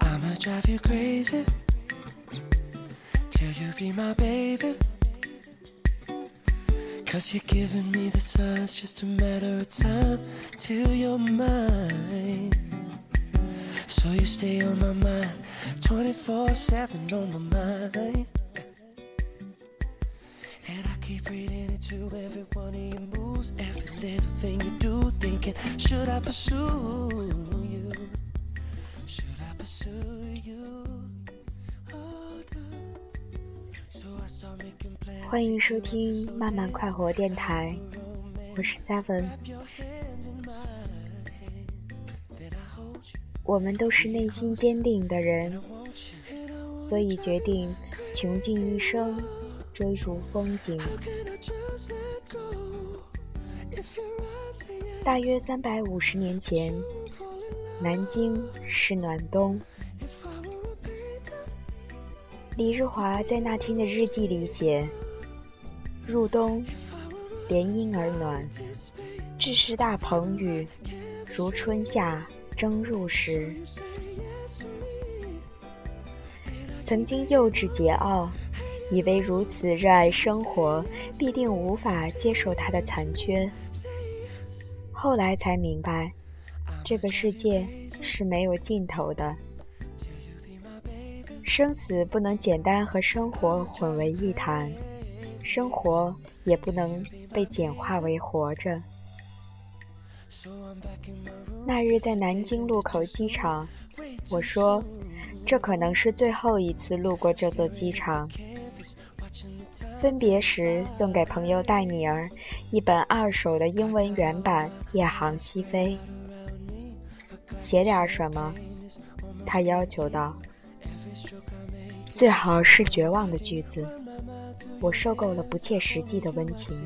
I'ma drive you crazy till you be my baby. Cause you're giving me the signs, just a matter of time till you're mine. So you stay on my mind, 24 7 on my mind. And I keep reading into every one of your moves, every little thing you do, thinking, should I pursue you? Should I pursue you? Oh. So I start making plans. 欢迎收听慢慢快活电台，我是 Seven。我们都是内心坚定的人，所以决定穷尽一生追逐风景。大约三百五十年前，南京是暖冬。李日华在那天的日记里写：“入冬，连阴而暖，至是大棚雨，如春夏蒸入时。”曾经幼稚桀骜，以为如此热爱生活，必定无法接受它的残缺。后来才明白，这个世界是没有尽头的。生死不能简单和生活混为一谈，生活也不能被简化为活着。那日在南京路口机场，我说，这可能是最后一次路过这座机场。分别时送给朋友戴米儿一本二手的英文原版《夜航西飞》，写点什么？他要求道。最好是绝望的句子。我受够了不切实际的温情，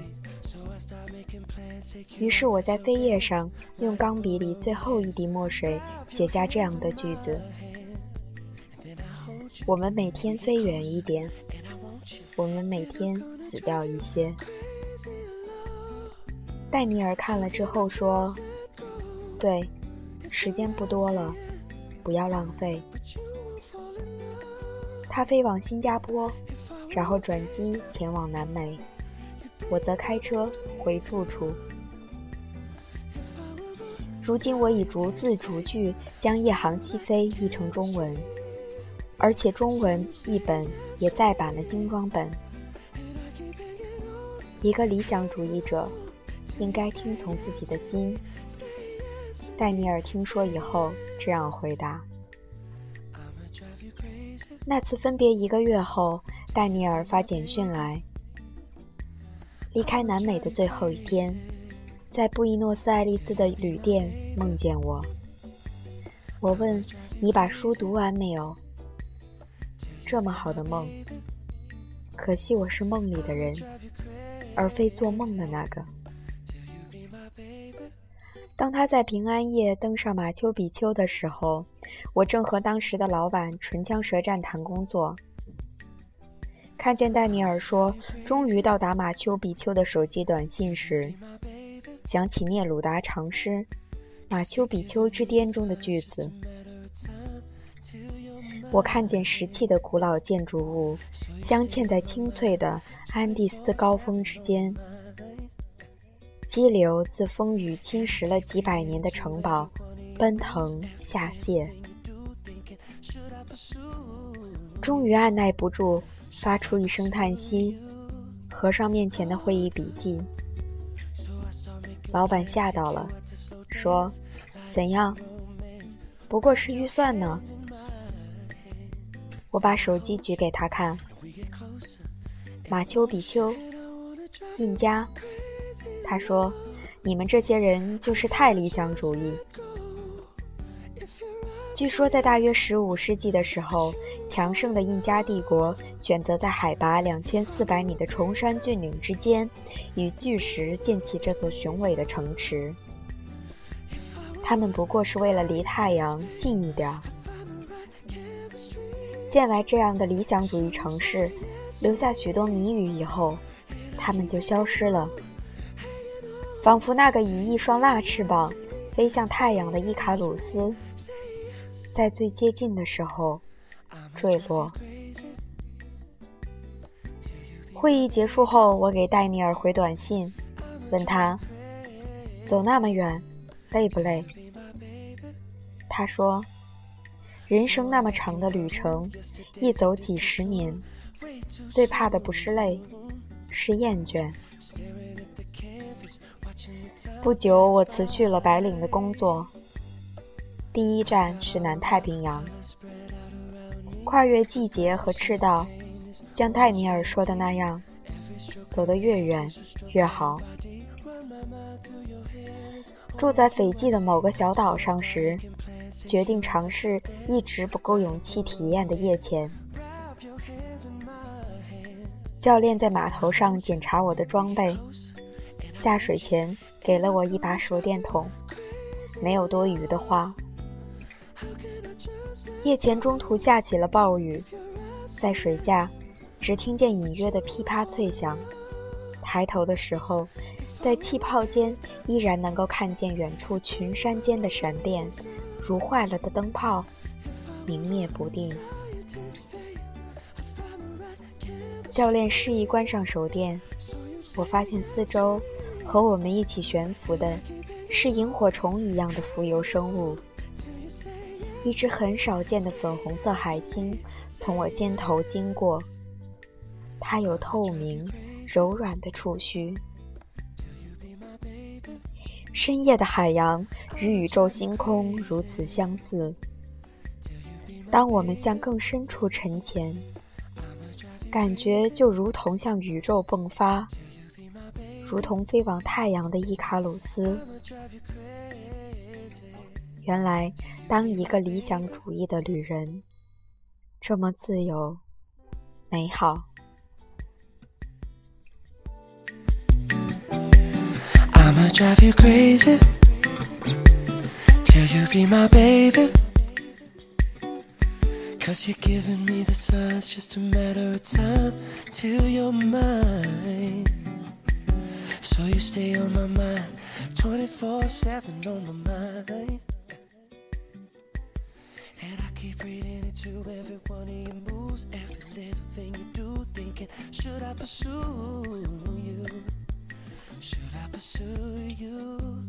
于是我在扉页上用钢笔里最后一滴墨水写下这样的句子：我们每天飞远一点，我们每天死掉一些。戴尼尔看了之后说：“对，时间不多了，不要浪费。”他飞往新加坡，然后转机前往南美。我则开车回住处。如今我已逐字逐句将《夜航西飞》译成中文，而且中文译本也再版了精装本。一个理想主义者应该听从自己的心。戴尼尔听说以后这样回答。那次分别一个月后，戴尼尔发简讯来。离开南美的最后一天，在布宜诺斯艾利斯的旅店梦见我。我问：“你把书读完没有？”这么好的梦，可惜我是梦里的人，而非做梦的那个。当他在平安夜登上马丘比丘的时候，我正和当时的老板唇枪舌战谈工作。看见戴尼尔说终于到达马丘比丘的手机短信时，想起聂鲁达长诗《马丘比丘之巅》中的句子。我看见石砌的古老建筑物镶嵌在青翠的安第斯高峰之间。激流自风雨侵蚀了几百年的城堡，奔腾下泻，终于按耐不住，发出一声叹息，合上面前的会议笔记。老板吓到了，说：“怎样？不过是预算呢。”我把手机举给他看，马丘比丘，印加。他说：“你们这些人就是太理想主义。”据说，在大约十五世纪的时候，强盛的印加帝国选择在海拔两千四百米的崇山峻岭之间，以巨石建起这座雄伟的城池。他们不过是为了离太阳近一点儿。建完这样的理想主义城市，留下许多谜语以后，他们就消失了。仿佛那个以一双蜡翅膀飞向太阳的伊卡鲁斯，在最接近的时候坠落。会议结束后，我给戴尼尔回短信，问他走那么远累不累。他说：“人生那么长的旅程，一走几十年，最怕的不是累，是厌倦。”不久，我辞去了白领的工作。第一站是南太平洋，跨越季节和赤道，像泰尼尔说的那样，走得越远越好。住在斐济的某个小岛上时，决定尝试一直不够勇气体验的夜潜。教练在码头上检查我的装备。下水前给了我一把手电筒，没有多余的话。夜潜中途下起了暴雨，在水下只听见隐约的噼啪脆响。抬头的时候，在气泡间依然能够看见远处群山间的闪电，如坏了的灯泡，明灭不定。教练示意关上手电，我发现四周。和我们一起悬浮的，是萤火虫一样的浮游生物。一只很少见的粉红色海星从我肩头经过，它有透明、柔软的触须。深夜的海洋与宇宙星空如此相似。当我们向更深处沉潜，感觉就如同向宇宙迸发。如同飞往太阳的伊卡鲁斯。原来，当一个理想主义的旅人，这么自由、美好。I'ma drive you crazy till you be my baby. Cause you're giving me the signs, just a matter of time till you're mine. So you stay on my mind, 24 7 on my mind. And I keep reading into every one of your moves, every little thing you do, thinking, should I pursue? Pursue you?